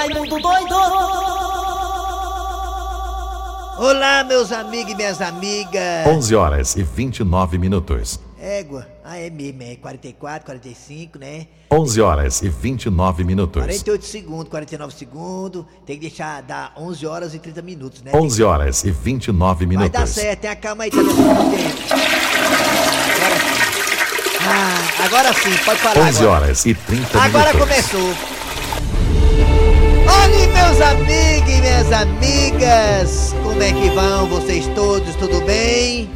Raimundo doido! Olá, meus amigos e minhas amigas. 11 horas e 29 minutos. Égua. Ah, é mesmo, é 44, 45, né? 11 horas e 29 minutos. 48 segundos, 49 segundos. Tem que deixar dar 11 horas e 30 minutos, né? 11 horas e 29 minutos. Vai dar certo, tenha calma aí, tá dando tempo. Agora sim. Ah, agora sim, pode falar 11 agora. horas e 30 Agora minutos. começou. Olha, meus amigos e minhas amigas, como é que vão vocês todos? Tudo bem?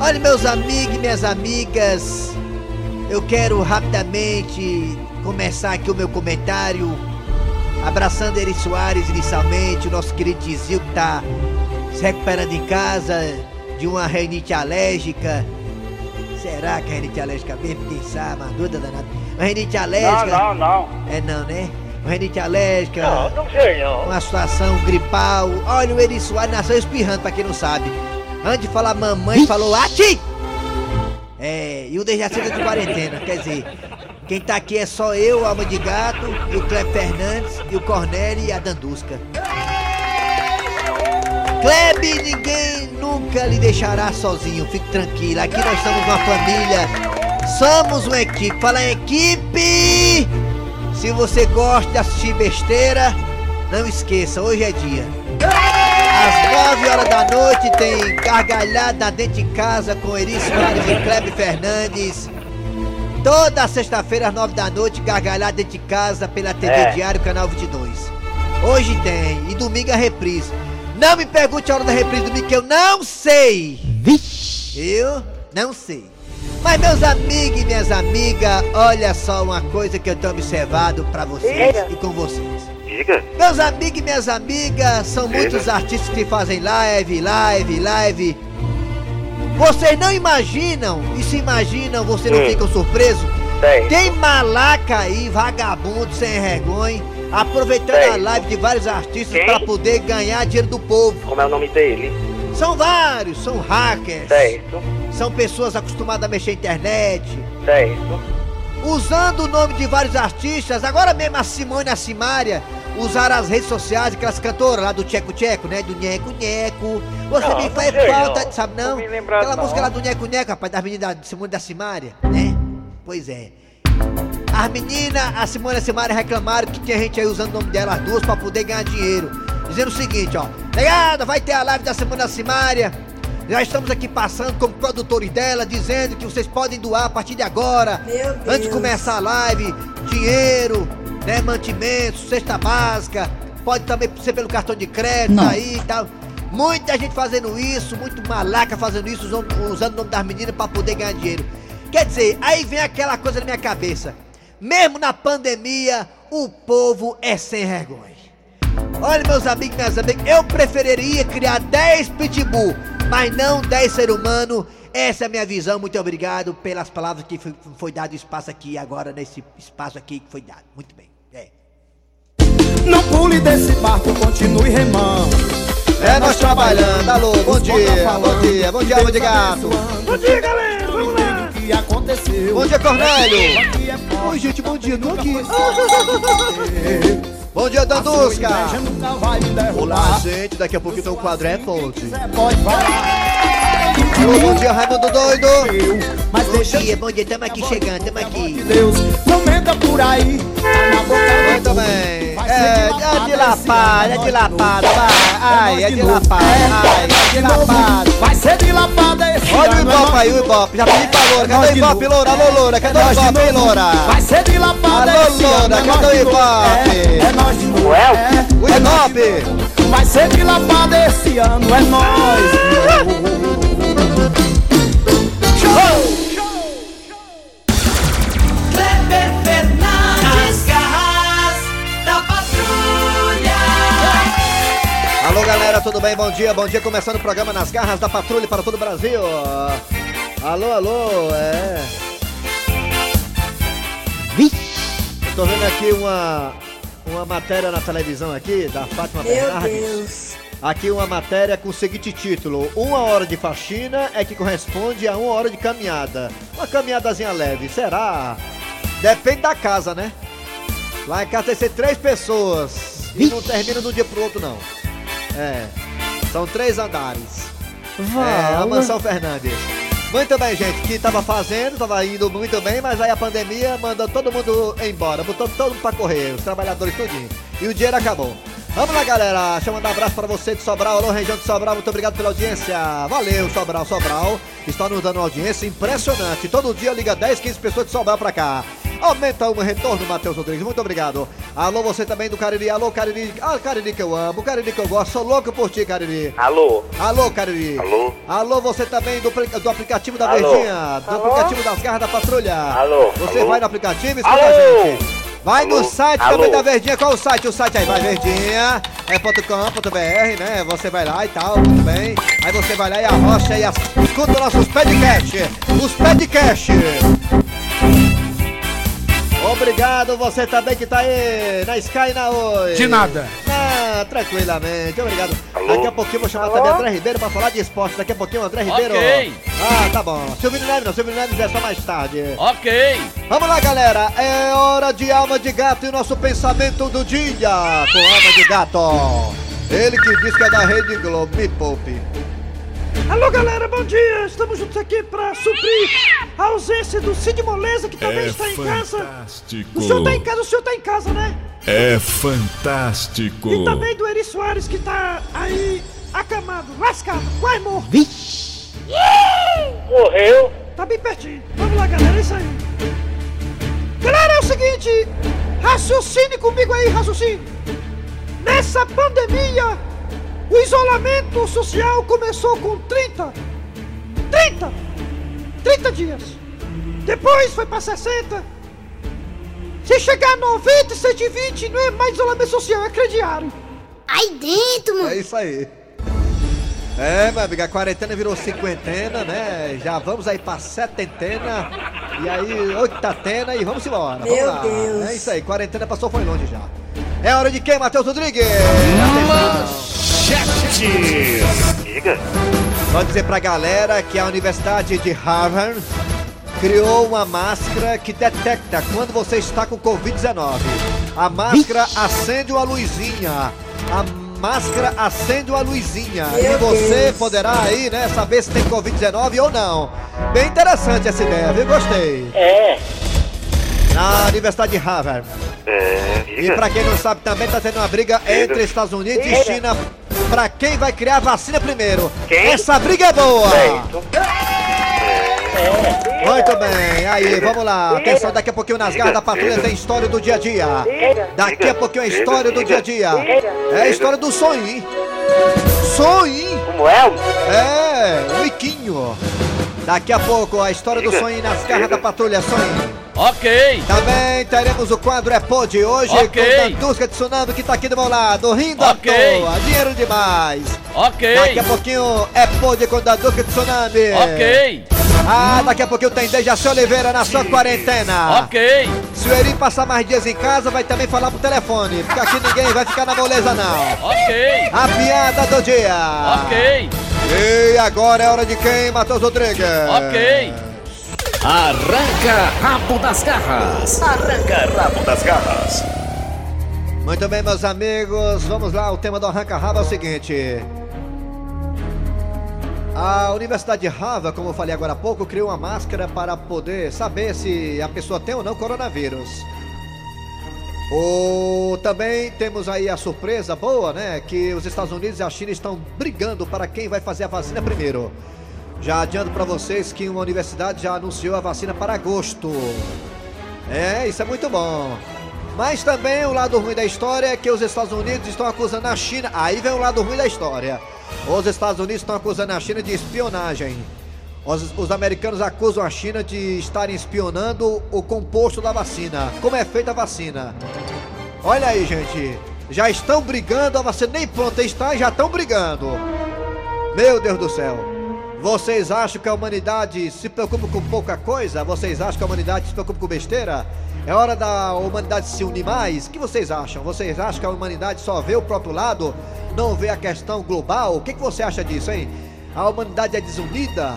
Olha, meus amigos e minhas amigas, eu quero rapidamente começar aqui o meu comentário, abraçando Eri Soares inicialmente, o nosso querido Tizil que tá se recuperando em casa de uma renite alérgica. Será que é renite alérgica mesmo? Quem sabe? Uma dúvida danada. Uma renite alérgica. Não, não, não. É não, né? Uma renite alérgica. Não, não sei não. Uma situação gripal. Olha, o Eri Soares nasceu espirrando, pra quem não sabe. Antes de falar mamãe, falou ati! É, e o Dejaci tá de quarentena. Quer dizer, quem tá aqui é só eu, Alma de Gato, e o Cleb Fernandes, e o Cornélio e a Dandusca. Kleb, ninguém nunca lhe deixará sozinho, fique tranquilo. Aqui nós somos uma família, somos uma equipe. Fala equipe! Se você gosta de assistir besteira, não esqueça, hoje é dia. Às 9 horas da noite tem Gargalhada Dentro de Casa com Eri Soares e Kleber Fernandes. Toda sexta-feira às 9 da noite, Gargalhada Dentro de Casa pela TV É. Diário, canal 22. Hoje tem, e domingo a reprise. Não me pergunte a hora da reprise domingo que eu não sei. Eu não sei. Mas meus amigos e minhas amigas, olha só uma coisa que eu tenho observado pra vocês e com vocês. Diga. Meus amigos e minhas amigas, são Diga. muitos artistas que fazem live, live, live. Vocês não imaginam, e se imaginam, vocês não Hum. ficam surpresos? Sei. Tem malaca aí, vagabundo, sem vergonha, aproveitando Sei. a live de vários artistas pra poder ganhar dinheiro do povo. Como é o nome dele? São vários, são hackers, Certo. São pessoas acostumadas a mexer na internet, Certo. usando o nome de vários artistas. Agora mesmo a Simone e a Simária usaram as redes sociais, aquelas cantoras lá do Tcheco Tcheco, né? Do Nheco Nheco. Você Não, me faz falta, não. sabe não? Não Aquela música lá do Nheco Nheco, rapaz, das meninas da Simone e da Simária, né? Pois é. As meninas, a Simone e a Simária reclamaram que tinha gente aí usando o nome delas duas pra poder ganhar dinheiro. Dizendo o seguinte, ó. Negada, vai ter a live da Simone e da Simária. Já estamos aqui passando como produtores dela, dizendo que vocês podem doar a partir de agora. Meu Antes de Deus. começar a live, dinheiro, né, mantimentos, cesta básica, pode também ser pelo cartão de crédito Não. aí e tal. Muita gente fazendo isso, muito malaca fazendo isso, usando, usando o nome das meninas pra poder ganhar dinheiro. Quer dizer, aí vem aquela coisa na minha cabeça. Mesmo na pandemia, o povo é sem vergonha. Olha, meus amigos minhas amigas, eu preferiria criar 10 pitbull, mas não 10 ser humano. Essa é a minha visão. Muito obrigado pelas palavras que foi, foi dado espaço aqui agora, nesse espaço aqui que foi dado. Muito bem. É. Não pule desse barco, continue remando. É nós trabalhando. Alô, bom dia, bom dia, bom dia, bom dia, gato. Bom dia, galera. Vamos lá. O que aconteceu? Bom dia, Cornélio. Oi, gente, bom dia, tô aqui. Bom dia, A sua Dandusca. inveja nunca vai me Olá, gente, daqui a pouquinho tem um quadro é fonte. Pode falar. Bom dia, Raimundo Doido. Mas Bom deixa dia, bom dia, tamo aqui chegando, tamo de aqui. Deus, não menta por aí. Muito bem. É, é de lapada, é de lapada, vai. Ai, é de lapada, ai, é de lapada. Vai ser de lapada esse Olha o é Ibope nós- aí, o Ibope. Já pedi pra loura. É Cadê o de Ibope, loura? Alô, loura. Cadê o Ibope, hein, loura? Vai ser de lapada Alô, esse ano, loura, é cadê o. Ibope? É, é nós de novo. É, O é Ibope. Vai ser de lapada esse ano, é nós. Kleber Fernandes, Alô, galera, tudo bem? Bom dia, bom dia. Começando o programa Nas Garras da Patrulha para todo o Brasil. Alô, alô, é. Eu tô vendo aqui uma, uma matéria na televisão aqui, da Fátima Meu Bernardes. Deus. Aqui uma matéria com o seguinte título: Uma hora de faxina é que corresponde a uma hora de caminhada. Uma caminhadazinha leve, será? Depende da casa, né? Lá em casa tem que ser três pessoas. E não termina de um dia pro outro, não. É. São três andares. É, a mansão Fernandes. Muito bem, gente, que tava fazendo, tava indo muito bem, mas aí a pandemia mandou todo mundo embora, botou todo mundo pra correr, os trabalhadores tudinho. E o dinheiro acabou. Vamos lá, galera. Deixa eu mandar um abraço pra você de Sobral. Alô, região de Sobral. Muito obrigado pela audiência. Valeu, Sobral, Sobral. Está nos dando uma audiência impressionante. Todo dia liga 10, 15 pessoas de Sobral pra cá. Aumenta um retorno, Matheus Rodrigues. Muito obrigado. Alô, você também do Cariri. Alô, Cariri. Ah, Cariri que eu amo. Cariri que eu gosto. Sou louco por ti, Cariri. Alô? Alô, Cariri. Alô? Alô, você também do, do aplicativo da Alô? Verdinha. Do aplicativo das garras da patrulha. Alô? Você Alô? vai no aplicativo e escuta Alô? a gente. Vai no Alô? site Alô? também da Verdinha. Qual o site? O site aí, vai Verdinha. É .com.br, né? Você vai lá e tal, muito bem. Aí você vai lá e arrocha e as... escuta nossos podcasts. Os podcasts. Obrigado, você também que tá aí na Sky e na Oi. De nada. Ah, tranquilamente, obrigado. Alô? Daqui a pouquinho eu vou chamar também André Ribeiro pra falar de esporte. Daqui a pouquinho o André Ribeiro. Ok. Ah, tá bom. Silvio Neves não, Silvio Neves é só mais tarde. Ok. Vamos lá, galera. É hora de alma de gato e o nosso pensamento do dia com alma de gato. Ele que diz que é da Rede Globo. Me poupe. Alô galera, bom dia! Estamos juntos aqui pra suprir a ausência do Cid Moleza, que também É está em casa. fantástico. O senhor tá em casa, o senhor tá em casa, né? É fantástico. E também do Eri Soares, que tá aí acamado, lascado, quase morto. Morreu? Tá bem pertinho. Vamos lá, galera, é isso aí. Galera, é o seguinte, raciocine comigo aí, raciocine. Nessa pandemia, o isolamento social começou com 30. 30! 30 dias. Depois foi pra 60. Se chegar a 90 e 120, não é mais isolamento social, é crediário. Aí dentro, mano. É isso aí. É, meu amigo, a quarentena virou cinquentena, né? Já vamos aí pra setentena. E aí, oitentena e vamos embora. Vamos Meu lá. Deus. É isso aí, quarentena passou, foi longe já. É hora de quem, Matheus Rodrigues? Diga. Vou dizer pra galera que a Universidade de Harvard criou uma máscara que detecta quando você está com Covid-19. A máscara acende uma luzinha. A máscara acende uma luzinha. Meu e você Deus. poderá aí, né, saber se tem Covid-19 ou não. Bem interessante essa ideia, viu? Gostei. É. Na Universidade de Harvard. É. E pra quem não sabe, também tá tendo uma briga entre Estados Unidos e China pra quem vai criar a vacina primeiro. Quem? Essa briga é boa! Certo. Muito bem, aí, vamos lá. Atenção, daqui a pouquinho nas garras da patrulha tem história do dia a dia. Daqui a pouquinho a história do dia a dia. É a história do sonho, hein? Sonho! Como é? É, o Miquinho. Daqui a pouco a história do sonho nas garras da patrulha, sonho. Ok. Também teremos o quadro É Pode hoje Ok. com Dandusca de Tsunami que tá aqui do meu lado, rindo Ok. à toa, dinheiro demais. Ok. Daqui a pouquinho é Pode com Dandusca de Tsunami. Ok. Ah, daqui a pouquinho tem Dejaci Oliveira na sua quarentena. Ok. Se o Eri passar mais dias em casa, vai também falar pro telefone, porque aqui ninguém vai ficar na moleza não. Ok. A piada do dia. Ok. E agora é hora de quem, Matheus Rodrigues? Ok. Arranca rabo das garras. Muito bem, meus amigos, vamos lá. O tema do Arranca Rabo é o seguinte: A Universidade de Harvard, como eu falei agora há pouco, criou uma máscara para poder saber se a pessoa tem ou não coronavírus. O, também temos aí a surpresa boa, né? Que os Estados Unidos e a China estão brigando para quem vai fazer a vacina primeiro. Já adianto para vocês que uma universidade já anunciou a vacina para agosto. É, isso é muito bom. Mas também o lado ruim da história é que os Estados Unidos estão acusando a China. Aí vem o lado ruim da história. Os Estados Unidos estão acusando a China de espionagem. Os, os americanos acusam a China de estarem espionando o composto da vacina. Como é feita a vacina? Olha aí, gente. Já estão brigando, a vacina nem pronta está e já estão brigando. Meu Deus do céu. Vocês acham que a humanidade se preocupa com pouca coisa? Vocês acham que a humanidade se preocupa com besteira? É hora da humanidade se unir mais? O que vocês acham? Vocês acham que a humanidade só vê o próprio lado? Não vê a questão global? O que, que você acha disso, hein? A humanidade é desunida?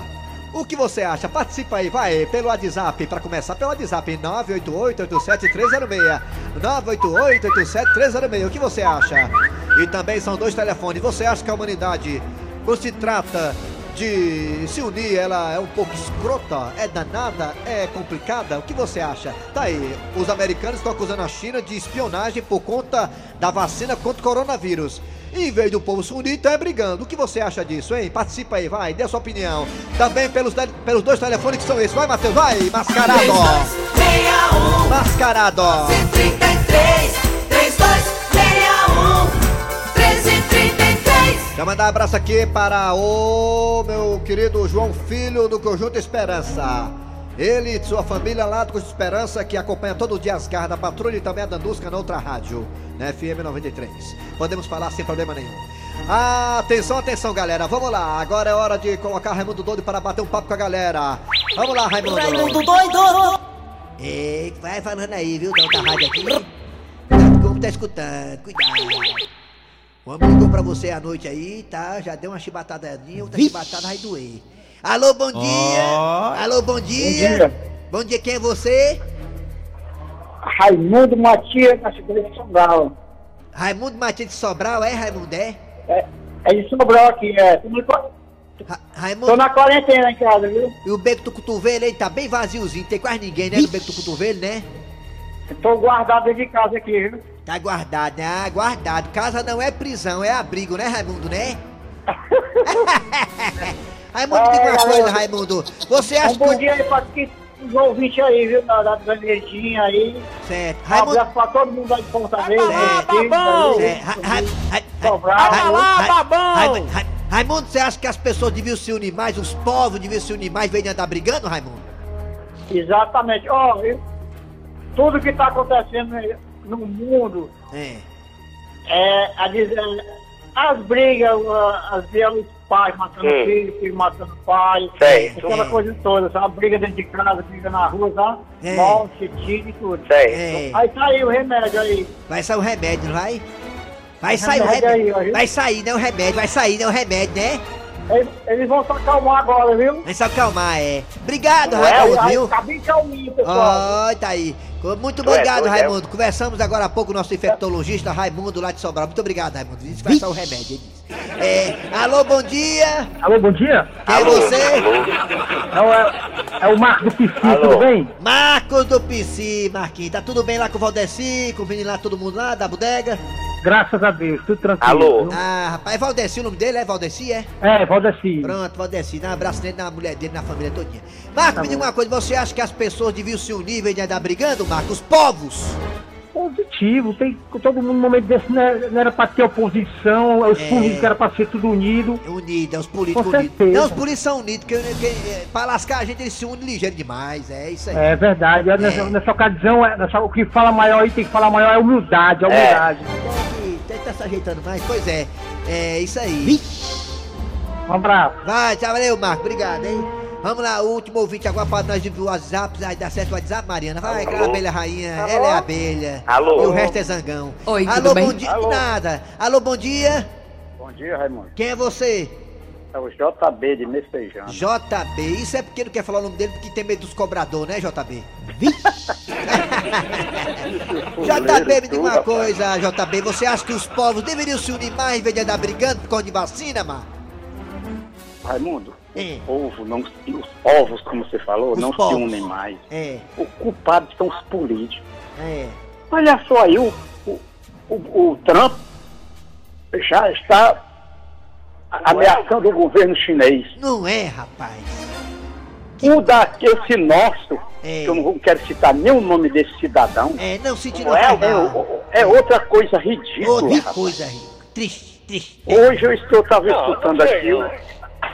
O que você acha? Participa aí, vai, pelo WhatsApp, pra começar pelo WhatsApp, 988-87306. 988-87306, o que você acha? E também são dois telefones. Você acha que a humanidade, quando se trata de se unir, ela é um pouco escrota, é danada, é complicada? O que você acha? Tá aí, os americanos estão acusando a China de espionagem por conta da vacina contra o coronavírus. Em vez do povo se unir, tá brigando. O que você acha disso, hein? Participa aí, vai, dê a sua opinião. Também pelos, pelos dois telefones que são esses. Vai, Matheus, vai, mascarado. 3261 Mascarado. 133 Quero mandar um abraço aqui para o meu querido João Filho do Conjunto Esperança. Ele e sua família lá do Conjunto Esperança que acompanha todo dia as garras da patrulha e também a Dandusca na outra rádio, na FM 93. Podemos falar sem problema nenhum. Atenção, atenção, galera. Vamos lá. Agora é hora de colocar Raimundo Doido para bater um papo com a galera. Vamos lá, Raimundo. Raimundo doido Ei, vai falando aí, viu? Da outra rádio aqui. Cuidado, como tá escutando, cuidado. O homem ligou pra você à noite aí, tá? Já deu uma chibatadinha, outra chibatada vai doer. Alô, bom dia! Alô, bom dia! Bom dia, quem é você? Raimundo Matias, na cidade de Sobral. Raimundo Matias de Sobral, é, Raimundo? É? É, é de Sobral aqui, é. Tô, no- Ra- tô Raimundo, na quarentena em casa, viu? e o beco do cotovelo aí tá bem vaziozinho, tem quase ninguém, né? No beco do cotovelo, né? Tô guardado dentro de casa aqui, viu? Tá guardado, né? Ah, guardado. Casa não é prisão, é abrigo, né, Raimundo, né? Raimundo, diga uma É, coisa, galera. Raimundo. Você Um acha bom que. dia aí pra que- os ouvintes aí, viu? Da, da, da aí. Certo. Um Raimundo. abraço pra todo mundo aí de Fortaleza. Tá bom. É, Tá lá, Ra- tá bom. Raimundo, Ra- Raimundo, você acha que as pessoas deviam se unir mais, os povos deviam se unir mais, em vez de andar brigando, Raimundo? Exatamente. Ó, eu- tudo que tá acontecendo aí no mundo É. é a dizer, as brigas, a- as brigas pais matando Hum. filho, filho matando pai, aquela É. coisa toda, sabe? Briga dentro de casa, briga na rua, sabe? É. Morte, tiro e tudo. É. Aí tá aí o remédio aí. Vai sair o remédio, não vai? Vai O sair o remédio aí. Vai sair, né? O remédio, vai sair, né? O remédio, né? Eles, eles vão se acalmar agora, viu? Vai se acalmar, é. Obrigado, Não é, Raimundo, aí, viu? tá bem calminho, pessoal. Ó, tá aí. Muito é obrigado, é? Raimundo. Conversamos agora há pouco com o nosso infectologista Raimundo lá de Sobral. Muito obrigado, Raimundo. Sair o remédio. ele. É, alô, bom dia. Alô, bom dia. Quem é Alô, você? É, o- é, é o Marco do Pici, Alô. tudo bem? Marcos do PC, Marquinhos. Tá tudo bem lá com o Valdeci, com o menino lá, todo mundo lá da bodega? Graças a Deus, tudo tranquilo. Alô. viu? Ah, rapaz, é Valdeci o nome dele, é Valdeci, é? É, Valdeci. Pronto, Valdeci, dá um abraço nele, na mulher dele, na família todinha. Marcos, Tá me diga uma coisa, você acha que as pessoas deviam se unir em vez de andar brigando, Marcos? Os povos? Positivo, tem todo mundo no momento desse não era, não era pra ter oposição, os É. políticos era pra ser tudo unido. Unidos, os políticos Com unidos. certeza. Não, os políticos são unidos, porque, porque pra lascar a gente eles se unem ligeiro demais, é isso aí. É verdade, é. nessa, nessa ocasião, é, nessa- o que fala maior aí tem que falar maior é humildade, a humildade. Que- tem que tá se ajeitando mais, pois é. É isso aí. Um abraço. Vai, tchau, valeu, Marcos, obrigado, hein? Vamos lá, último ouvinte agora para nós do WhatsApp, aí dá certo o WhatsApp, Mariana. Vai, aquela Alô? abelha rainha, ela é abelha. Alô? E o resto é zangão. Oi, Alô, tudo bem? bom dia. Alô? Nada. Alô, bom dia. Bom dia, Raimundo. Quem é você? É o JB de Messejana. JB. Isso é porque não quer falar o nome dele porque tem medo dos cobradores, né, JB? JB, me diga uma coisa, JB. Você acha que os povos deveriam se unir mais em vez de andar brigando por causa de vacina, mano? Raimundo, É. povo, não, os povos, como você falou, Os não povos. se unem mais. É, O culpado são os políticos. é. Olha só aí, o, o, o, o Trump já está ameaçando o governo chinês. Não é, rapaz. O da, esse nosso, É. que eu não quero citar nem o nome desse cidadão, É, não sentindo Não é, é, é outra coisa ridícula. Outra rapaz. coisa, Rico. Triste, triste. Hoje eu estou estava escutando aqui.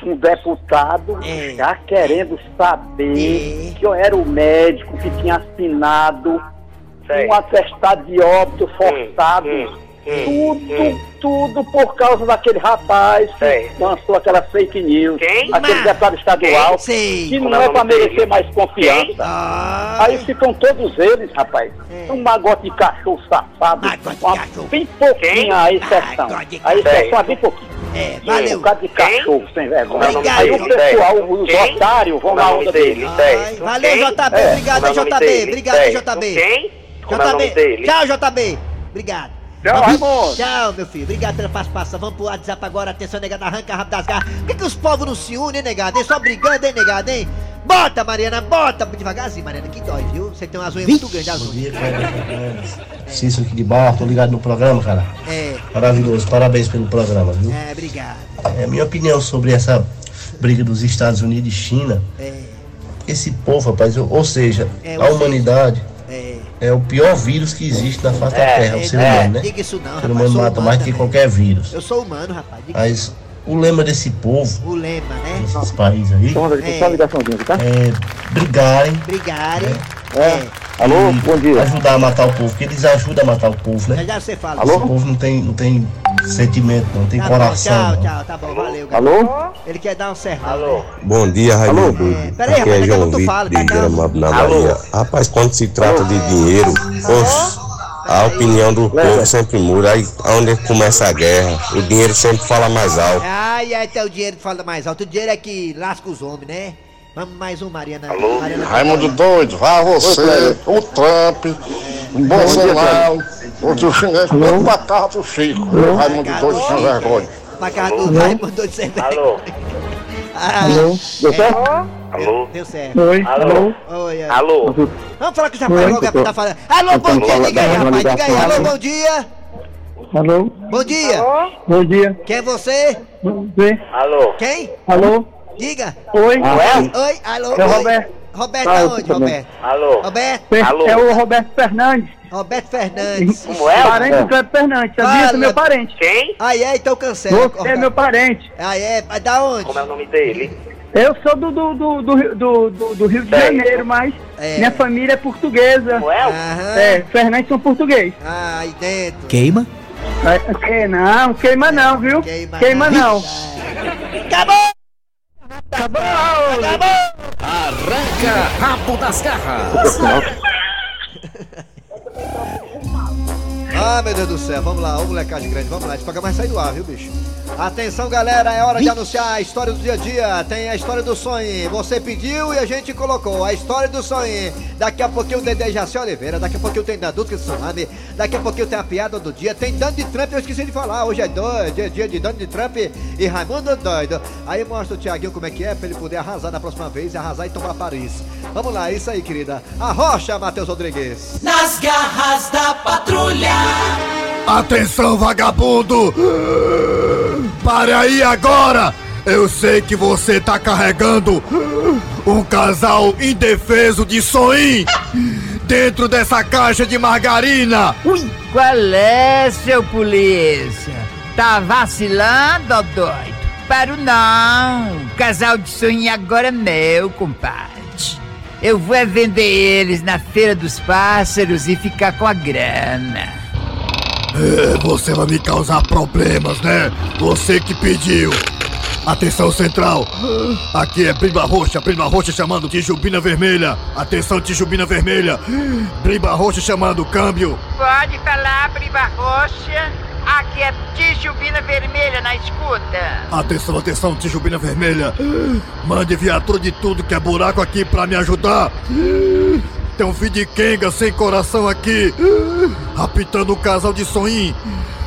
Um deputado É. já querendo saber É. que eu era o médico que tinha assinado Sei. um atestado de óbito forçado hum. Tudo, tudo por causa daquele rapaz que lançou aquela fake news. Quem? Aquele deputado estadual. Sei. Que não é é pra dele? merecer mais confiança. Ah, Aí ficam todos eles, rapaz. Um magote de cachorro safado. Magote de cachorro. Bem pouquinho a exceção. A exceção é bem pouquinho. é, Um valeu. bocado de cachorro sem vergonha. Obrigado. Aí o pessoal, os Quem? otários, vão é na nome onda dele? Ai, valeu, Quem? JB. É, Obrigado, é JB. Obrigado. JB. É JB. Tchau, JB. Obrigado. Tchau, Vamos- Raimundo. Tchau, meu filho. Obrigado pela participação. Vamos pro WhatsApp agora. Atenção, negada. Arranca rápido das garras. Por que, que os povos não se unem, negada? hein? Só brigando, hein, negada, hein? Bota, Mariana, bota. Devagarzinho, Mariana, que dói, viu? Você tem umas unhas muito grandes, as Bom unhas. Cícero aqui de Barra, tô ligado no programa, cara. É, Maravilhoso, parabéns pelo programa, viu? é, obrigado. É, minha opinião sobre essa briga dos Estados Unidos e China, É, esse povo, rapaz, ou, seja, É, a ou seja, humanidade é. o pior vírus que existe na face da É, Terra, o ser é, humano, né? diga isso não, o ser rapaz, humano sou mata humano mais do que também. qualquer vírus. Eu sou humano, rapaz. Diga Mas o lema desse povo, o lema, né? desses países aí, É. Tá? é brigarem, Brigarem. É. É. Alô, bom dia. ajudar a matar o povo, porque eles ajudam a matar o povo, né? já você fala. Esse povo não tem, não tem sentimento, não tem Tá coração. bom, não. tchau, tchau, tá bom, valeu. Alô? Ele quer dar um serrão. Alô? né? Bom dia, Raimundo. É, peraí, Aqui rapaz, é João Vitor fala, de tá. Gramado na Alô? Bahia. Rapaz, quando se trata de dinheiro, a opinião do povo sempre muda. Aí onde começa a guerra, o dinheiro sempre fala mais alto. Ai, ai, até o dinheiro que fala mais alto. O dinheiro é que lasca os homens, né? Vamos mais um, Mariana. Alô? Mariana Raimundo doido, vá você, o Trump, o Bolsonaro, o tio chinês, tudo pra casa do Chico. Raimundo doido sem vergonha. Pra casa do Raimundo doido sem Alô? Ah, Deu certo? Alô? Deu certo. Oi. Alô? Oi, ai. Alô? Vamos falar com o rapaz logo, rapaz, tá falando. Alô, bom dia, diga aí, rapaz, diga aí. Alô, bom dia. Alô? Bom dia. Bom dia. Quem é você? Oi. Alô? Quem? Alô? Diga. Oi. Oi, alô. É o oi. Roberto. Roberto Ah, aonde. Roberto? Alô? Roberto? Alô? É o Roberto Fernandes, Roberto Fernandes. Como é? parente do Cleber Fernandes. Sabia? Fala. É meu parente. Quem? Ah, é? Então cancela. Você é meu parente. Ah, é? Mas da onde? Como é o nome dele? Eu sou do, do, do, do, Rio- do, do, do Rio de. Janeiro, mas É. minha família é portuguesa. É? Aham. É, Fernandes são português. Ah, aí dentro. Queima? É, que não, queima não, viu? Queima não. Acabou! Acabou! Arranca rabo das garras. Ah, meu Deus do céu, vamos lá, ô molecagem grande, vamos lá, programa vai sair do ar, viu, bicho? Atenção, galera, é hora de anunciar a história do dia a dia. Tem a história do sonho. Você pediu e a gente colocou a história do sonho. Daqui a pouquinho o Dedé Jaci Oliveira, daqui a pouquinho tem Dadu que Tsunami, daqui a pouquinho tem a piada do dia, tem Donald Trump, eu esqueci de falar. Hoje é doido, dia, dia de Donald Trump e Raimundo Doido. Aí mostra o Tiaguinho como é que é, pra ele poder arrasar na próxima vez e arrasar e tomar Paris. Vamos lá, isso aí, querida. Arrocha, Matheus Rodrigues. Nas garras da patrulha. Atenção, vagabundo! Pare aí agora! Eu sei que você tá carregando um casal indefeso de soim dentro dessa caixa de margarina! Ui, qual é, seu polícia? Tá vacilando, ó doido? Paro não. Casal de sonho agora é meu, compadre. Eu vou é vender eles na Feira dos Pássaros e ficar com a grana. É, você vai me causar problemas, né? Você que pediu. Atenção central. Aqui é Briba Roxa, Briba Roxa chamando Tijubina Vermelha. Atenção Tijubina Vermelha. Briba Roxa chamando câmbio. Pode falar, Briba Roxa. Aqui é Tijubina Vermelha na escuta. Atenção, atenção, Tijubina Vermelha. Mande viatura de tudo que é buraco aqui pra me ajudar. Tem um filho de Kenga sem coração aqui. Rapitando um casal de sonim.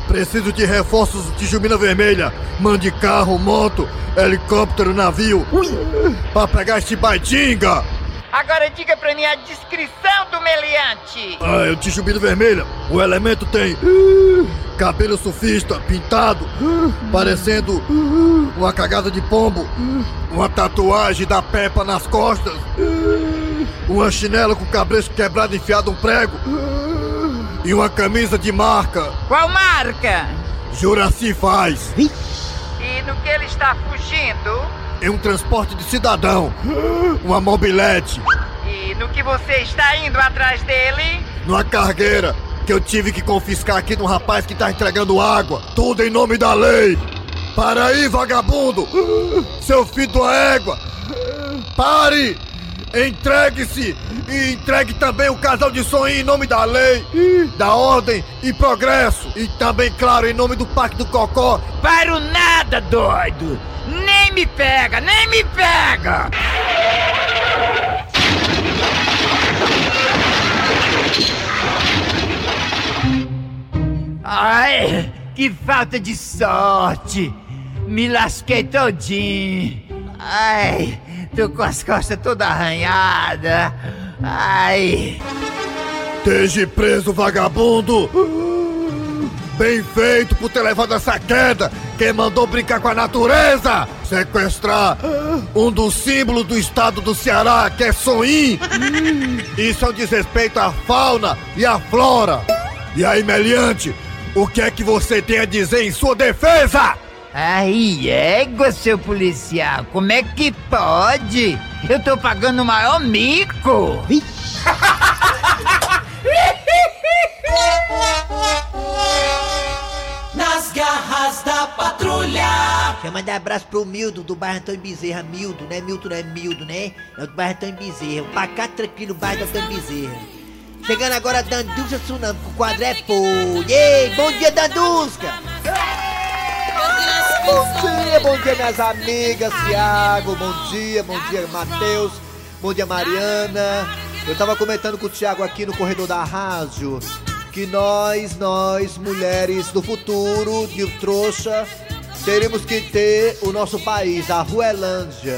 Preciso de reforços Tijubina Vermelha. Mande carro, moto, helicóptero, navio. Pra pegar este baitinga. Agora diga pra mim a descrição do meliante. Ah, é o Tijubina Vermelha. O elemento tem cabelo surfista, pintado, parecendo uma cagada de pombo, uma tatuagem da Peppa nas costas, uma chinela com cabresto quebrado enfiado um prego e uma camisa de marca. Qual marca? Juraci faz. E no que ele está fugindo? É um transporte de cidadão, uma mobilete, E no que você está indo atrás dele? numa cargueira. que eu tive que confiscar aqui de um rapaz que tá entregando água. Tudo em nome da lei. Para aí, vagabundo! Seu filho da égua! Pare! Entregue-se! E entregue também o casal de sonho em nome da lei, da ordem e progresso. E também, claro, em nome do Parque do Cocó. Paro nada, doido! Nem me pega, nem me pega! Ai, que falta de sorte! Me lasquei todinho! Ai, tô com as costas toda arranhada! Ai! Esteja preso, vagabundo! Bem feito por ter levado essa queda! Quem mandou brincar com a natureza? Sequestrar um dos símbolos do estado do Ceará, que é Soim! Isso é um desrespeito à fauna e à flora! E aí, Meliante, o que é que você tem a dizer em sua defesa? Ai, égua, seu policial, como é que pode? Eu tô pagando o maior mico! Nas garras da patrulha. Quer mandar abraço pro Mildo do bairro Antônio Bezerra. Mildo, né? Mildo não é Mildo, né? É o do bairro Antônio Bezerra. O pacato tranquilo, bairro do Antônio Bezerra. Chegando agora, Dandusca Tsunami, com o quadro é. Ei, bom dia, Dandusca! Bom dia, bom dia, minhas amigas, Thiago, bom dia, bom dia, Matheus, bom dia, Mariana. Eu tava comentando com o Thiago aqui no corredor da rádio que nós, nós, mulheres do futuro, de trouxa, teremos que ter o nosso país, a Ruelândia.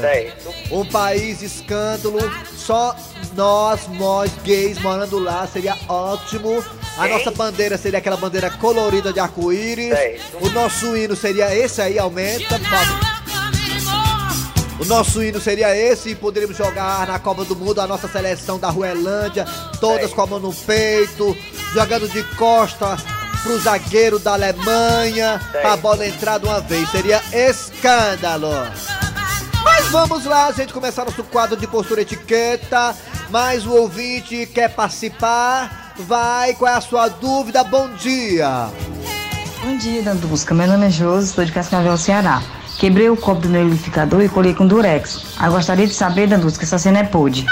Um país escândalo, só nós, nós gays morando lá, seria ótimo. A nossa bandeira seria aquela bandeira colorida de arco-íris. O nosso hino seria esse aí, aumenta. por favor. O nosso hino seria esse e poderíamos jogar na Copa do Mundo a nossa seleção da Ruelândia, todas com a mão no peito, jogando de costa pro zagueiro da Alemanha, pra bola entrar de uma vez. Seria escândalo. Mas vamos lá, a gente começar nosso quadro de postura etiqueta. Mas o ouvinte quer participar? Vai, qual é a sua dúvida? Bom dia. Bom dia, Dandusca. Meu nome é Josi, sou de Cascavel, Ceará. Quebrei o copo do meu liquidificador e colei com durex. Ah, gostaria de saber, Dandusca, se a cena é podre.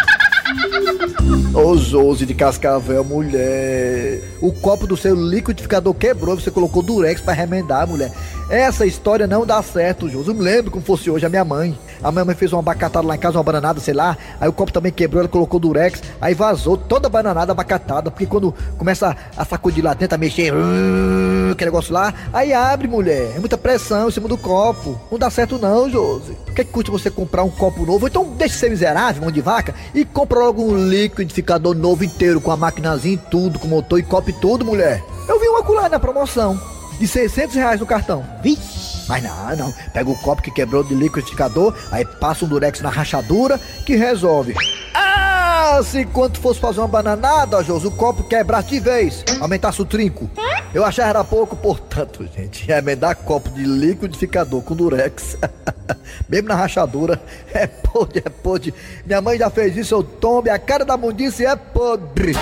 Ô Josi de Cascavel, mulher. O copo do seu liquidificador quebrou, você colocou durex pra remendar, mulher. Essa história não dá certo, Josi. Eu me lembro como fosse hoje a minha mãe. A minha mãe fez uma abacatada lá em casa, uma bananada, sei lá. Aí o copo também quebrou, ela colocou durex. Aí vazou toda a bananada abacatada. Porque quando começa a sacudir lá dentro, a mexer, hum, aquele negócio lá, aí abre, mulher. É muita pressão em cima do copo. Não dá certo não, Josi. O que, é que custa você comprar um copo novo? Então deixa de ser miserável, mão de vaca, e compra logo um liquidificador novo inteiro, com a maquinazinha e tudo, com motor e copo e tudo, mulher. Eu vi uma acolá na promoção. De 600 reais no cartão. Vixe! Mas não, não. Pega o copo que quebrou de liquidificador, aí passa um durex na rachadura que resolve. Ah, se quando fosse fazer uma bananada, Josi, o copo quebrasse de vez, aumentasse o trinco. Eu achava era pouco, portanto, gente, emendar copo de liquidificador com durex, mesmo na rachadura, é podre, é podre. Minha mãe já fez isso, eu tombe, a cara da mundice é podre.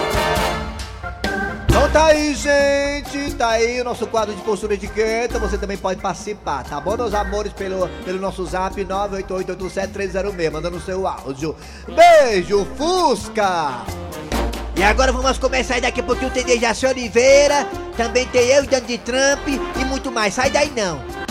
Então tá aí, gente. Tá aí o nosso quadro de postura de etiqueta. Você também pode participar, tá bom, meus amores? Pelo, pelo nosso zap 98887-306, mandando o seu áudio. Beijo, Fusca! E agora vamos começar daqui a pouquinho. Tem Dejaci Oliveira, também tem eu, Donald Trump e muito mais. Sai daí não.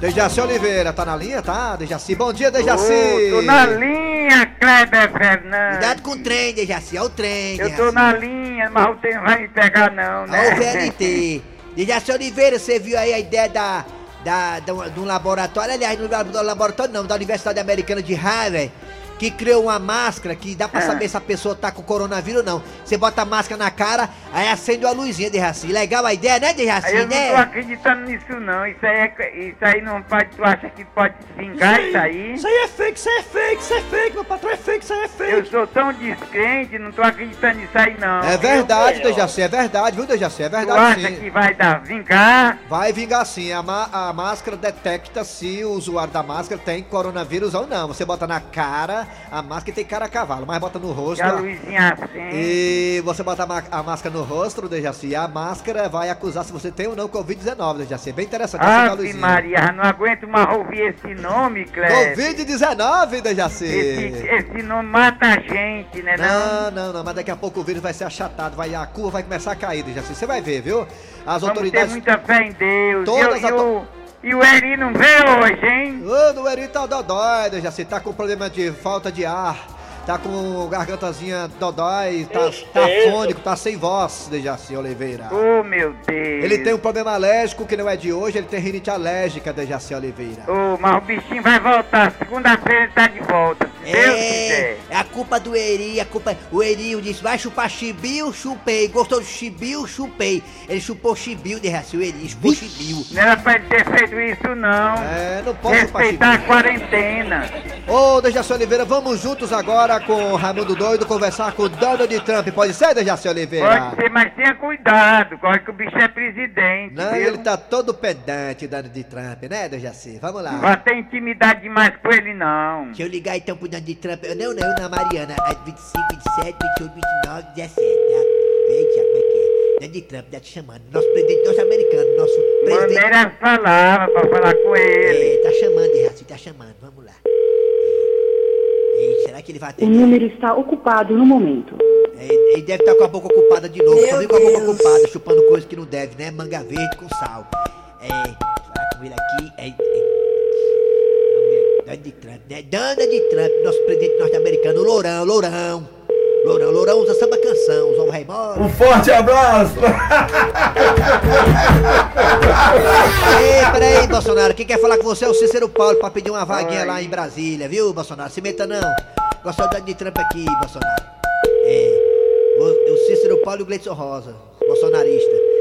Dejaci Oliveira, tá na linha, tá? Dejaci, bom dia, Dejaci. Tô, tô na linha, Kleber Fernandes. Cuidado com o trem, Dejaci, olha o trem. Eu tô na linha, mas o trem vai me pegar não, né? Olha o VLT. Dejaci Oliveira, você viu aí a ideia da, da, de um laboratório, aliás, não do laboratório não, da Universidade Americana de Harvard, que criou uma máscara que dá pra Ah. saber se a pessoa tá com coronavírus ou não. Você bota a máscara na cara, aí acende uma luzinha de Raci. Legal a ideia, né, de Raci, eu não tô né? acreditando nisso não. Isso aí, é, isso aí não pode. Tu acha que pode vingar isso aí? Isso aí é fake, isso aí é fake, isso é fake, meu patrão é fake, isso aí é fake. Eu sou tão descrente, não tô acreditando nisso aí não. É verdade, Dejaci, é verdade, viu, Dejaci? É Tu verdade acha sim. que vai dar vingar? Vai vingar sim. A, a máscara detecta se o usuário da máscara tem coronavírus ou não. Você bota na cara, a máscara tem cara a cavalo, mas bota no rosto. E a a- luzinha assim. E você bota a, a máscara no rosto, Dejaci, a máscara vai acusar se você tem ou não Covid-19, Dejaci. É bem interessante. acende a Ave luzinha. Maria, não aguento mais ouvir esse nome, Cléber. Covid-19, Dejaci. Esse, esse nome mata a gente, né não? Não, não, não, mas daqui a pouco o vírus vai ser achatado, vai, a curva vai começar a cair, Dejaci. Você vai ver, viu? As Vamos ter autoridades. muita fé em Deus. Todas e, o- as e, o, o Eri não veio hoje, hein? Ô, no Eri tá dodói, Dejaci. Tá com problema de falta de ar. Tá com gargantazinha dodói, tá, tá fônico, tá sem voz, Dejaci Oliveira. Oh, meu Deus. Ele tem um problema alérgico que não é de hoje, ele tem rinite alérgica, Dejaci Oliveira. Oh, mas o bichinho vai voltar. Segunda-feira ele tá de volta, se Deus. É, é a culpa do Eri, a culpa. O Eri disse: vai chupar chibio, chupei. Gostou do chibio, chupei. Ele chupou chibio de raça, o Eri chupou chibio. Não era pra ele ter feito isso, não. É, não pode Respeitar a quarentena. Ô, Dejaci Oliveira, vamos juntos agora com o Raimundo Doido conversar com o Donald Trump. Pode ser, Dejaci Oliveira? Pode ser, mas tenha cuidado. Corre que o bicho é presidente. Não, viu? ele tá todo pedante, Donald Trump, né, Dejaci? Vamos lá. Não vai ter intimidade demais com ele, não. Deixa eu ligar então pro Donald Trump. Não, não, na Mariana. É 25, 27, 28, 29, 17. Né? Veja como é que é. Donald Trump tá te chamando. Nosso presidente norte-americano, nosso presidente. Mandei as palavras pra falar com ele. É, tá chamando, Dejaci, tá chamando. Vamos lá. É. Ei, será que ele vai O atender? número está ocupado no momento. É, ele deve estar com a boca ocupada de novo. Só vive com a boca ocupada, chupando coisa que não deve, né? Manga verde com sal. É, eu falar com ele aqui. É, ver, Donald Trump, né? Donald Trump, nosso presidente norte-americano, Lourão, Lourão. Lourão, Lourão usa samba canção, usa o vai embora. Um forte abraço! Ei, peraí, Bolsonaro, quem quer falar com você é o Cícero Paulo pra pedir uma vaguinha lá em Brasília, viu, Bolsonaro? Se meta não. Gosta de Trump aqui, Bolsonaro. É, o, o Cícero Paulo e o Gleison Rosa, bolsonarista.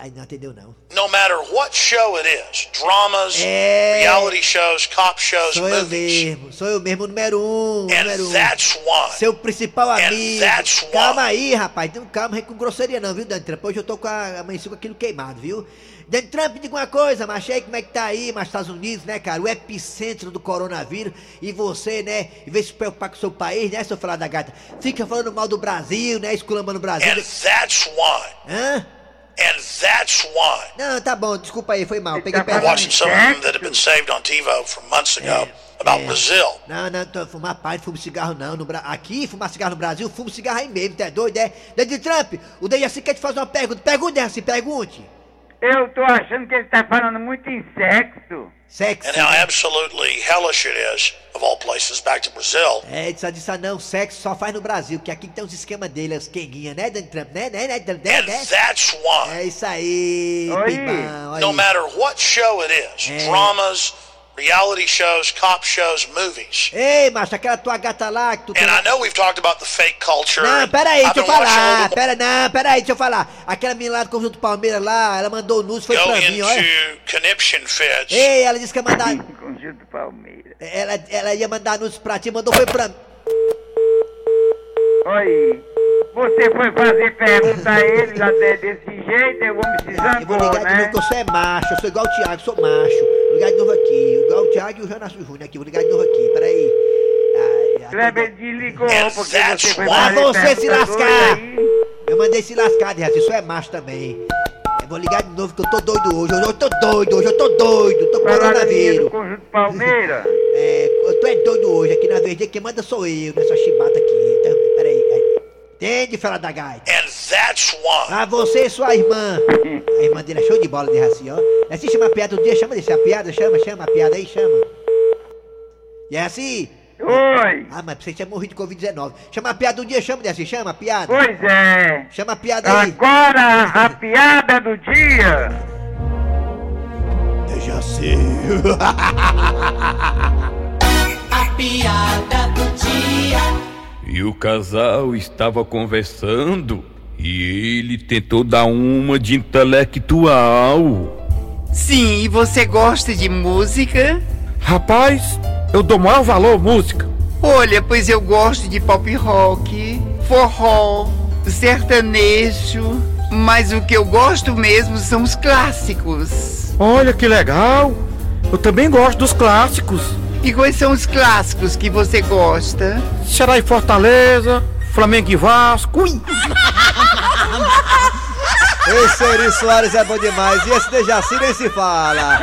É? Ai, não atendeu não. No matter what show it is dramas, É. reality shows, cop shows, Sou eu movies. mesmo, sou eu mesmo, número um, número um. that's why. Seu principal amigo. that's why. Calma aí, rapaz, não calma aí com grosseria não, viu, Dan Trump? Hoje eu tô com a amanheci com aquilo queimado, viu? Dan Trump, diga uma coisa, mas aí como é que tá aí, mas Estados Unidos, né, cara? O epicentro do coronavírus. E você, né, em vez de se preocupar com o seu país, né, seu falar da gata, fica falando mal do Brasil, né, esculambando o Brasil. And that's why. Hã? And that's why. Não, tá bom, desculpa aí, foi mal, peguei I'm pesado. watching some of them that have been saved on TiVo from months ago about Brazil. Não, não, tô fumar paz, não fumo cigarro não. No Bra... Aqui, fumar cigarro no Brasil, fumo cigarro aí mesmo, tá doido, é? Donald Trump, o Dejaci quer te fazer uma pergunta. Pergunta, Dejaci, pergunte. Eu tô achando que ele tá falando muito em sexo. Sexo. And how absolutely hellish it is, of all places, back to Brazil. É, disse, disse, ah, não, sexo só faz no Brasil, que aqui tem uns esquemas dele, as quenguinhas, né, Donald Trump? Né, né, né, né, né, né? That's why. É isso aí, Pibão, No aí. matter what show it is, É. dramas, reality shows, cop shows, movies. Ei, macho, aquela tua gata lá que tu. And I know we've talked about the fake culture. Não, pera aí, deixa eu falar, little pera, não, pera aí, deixa eu falar. Aquela menina lá do Conjunto Palmeiras lá, ela mandou nudes, foi go pra mim, olha. conniption fits. Ei, ela disse que ia mandar... Conjunto Palmeiras. Ela, ela ia mandar nudes pra ti, mandou foi pra mim. Oi. Você foi fazer pergunta a ele lá de- desse jeito, eu vou me Eu vou ligar de novo né? que você é macho, eu sou igual o Thiago, sou macho. Vou ligar de novo aqui, igual o Thiago e o Renato Júnior aqui, vou ligar de novo aqui, peraí. Kleber desligou porque você foi Ah, fazer você se lascar! Eu mandei se lascar, Dejaci, isso é macho também. Eu vou ligar de novo que eu tô doido hoje, hoje eu tô doido, hoje eu tô doido, tô com coronavírus. do Conjunto Palmeiras. É, eu tô é doido hoje, aqui na verdade quem manda sou eu, nessa chibata aqui. Entende, fela da gaita? And that's why. Ah, você e sua irmã. A irmã dele é show de bola de raci, ó. Assim chama a piada do dia, chama desse a piada, chama, chama a piada aí, chama. E é assim? Oi. Ah, mas você tinha morrido de Covid-19. Chama a piada do dia, chama desse, chama a piada. Pois é. Chama a piada aí. Agora a piada do dia. Dejaci. A piada E o casal estava conversando e ele tentou dar uma de intelectual. Sim, e você gosta de música? Rapaz, eu dou maior valor à música. Olha, pois eu gosto de pop rock, forró, sertanejo, mas o que eu gosto mesmo são os clássicos. Olha que legal! Eu também gosto dos clássicos. E quais são os clássicos que você gosta? Será em Fortaleza, Flamengo e Vasco. Ui. Esse Eri Soares é bom demais. E esse Dejaci nem se fala.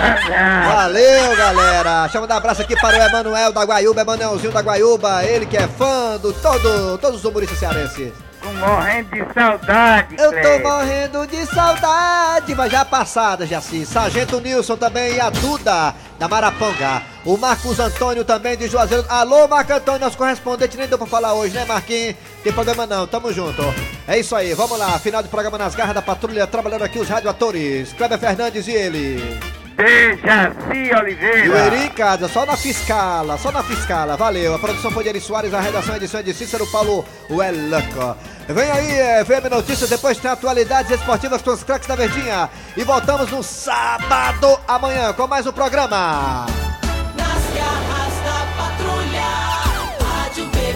Valeu, galera. Chama um abraço aqui para o Emanuel da Guaiúba, Emanuelzinho da Guaiúba. Ele que é fã do todo, todos os humoristas cearenses. Tô morrendo de saudade, Eu tô morrendo de saudade, mas já passada, Jaci. Sargento Nilson também e a Duda da Maraponga. O Marcos Antônio também de Juazeiro. Alô, Marco Antônio, nosso correspondente. Nem deu pra falar hoje, né, Marquinhos? Tem problema não, tamo junto. É isso aí, vamos lá. Final do programa nas garras da patrulha, trabalhando aqui os radioatores. Kleber Fernandes e ele. Dejaci E o Oliveira. Eri em casa, só na fiscala, só na fiscala, valeu. A produção foi de Eri Soares, a redação e edição é de Cícero Paulo Welleco. Vem aí, é, VM Notícias, depois tem atualidades esportivas com os craques da Verdinha. E voltamos no sábado amanhã com mais um programa. Yeah.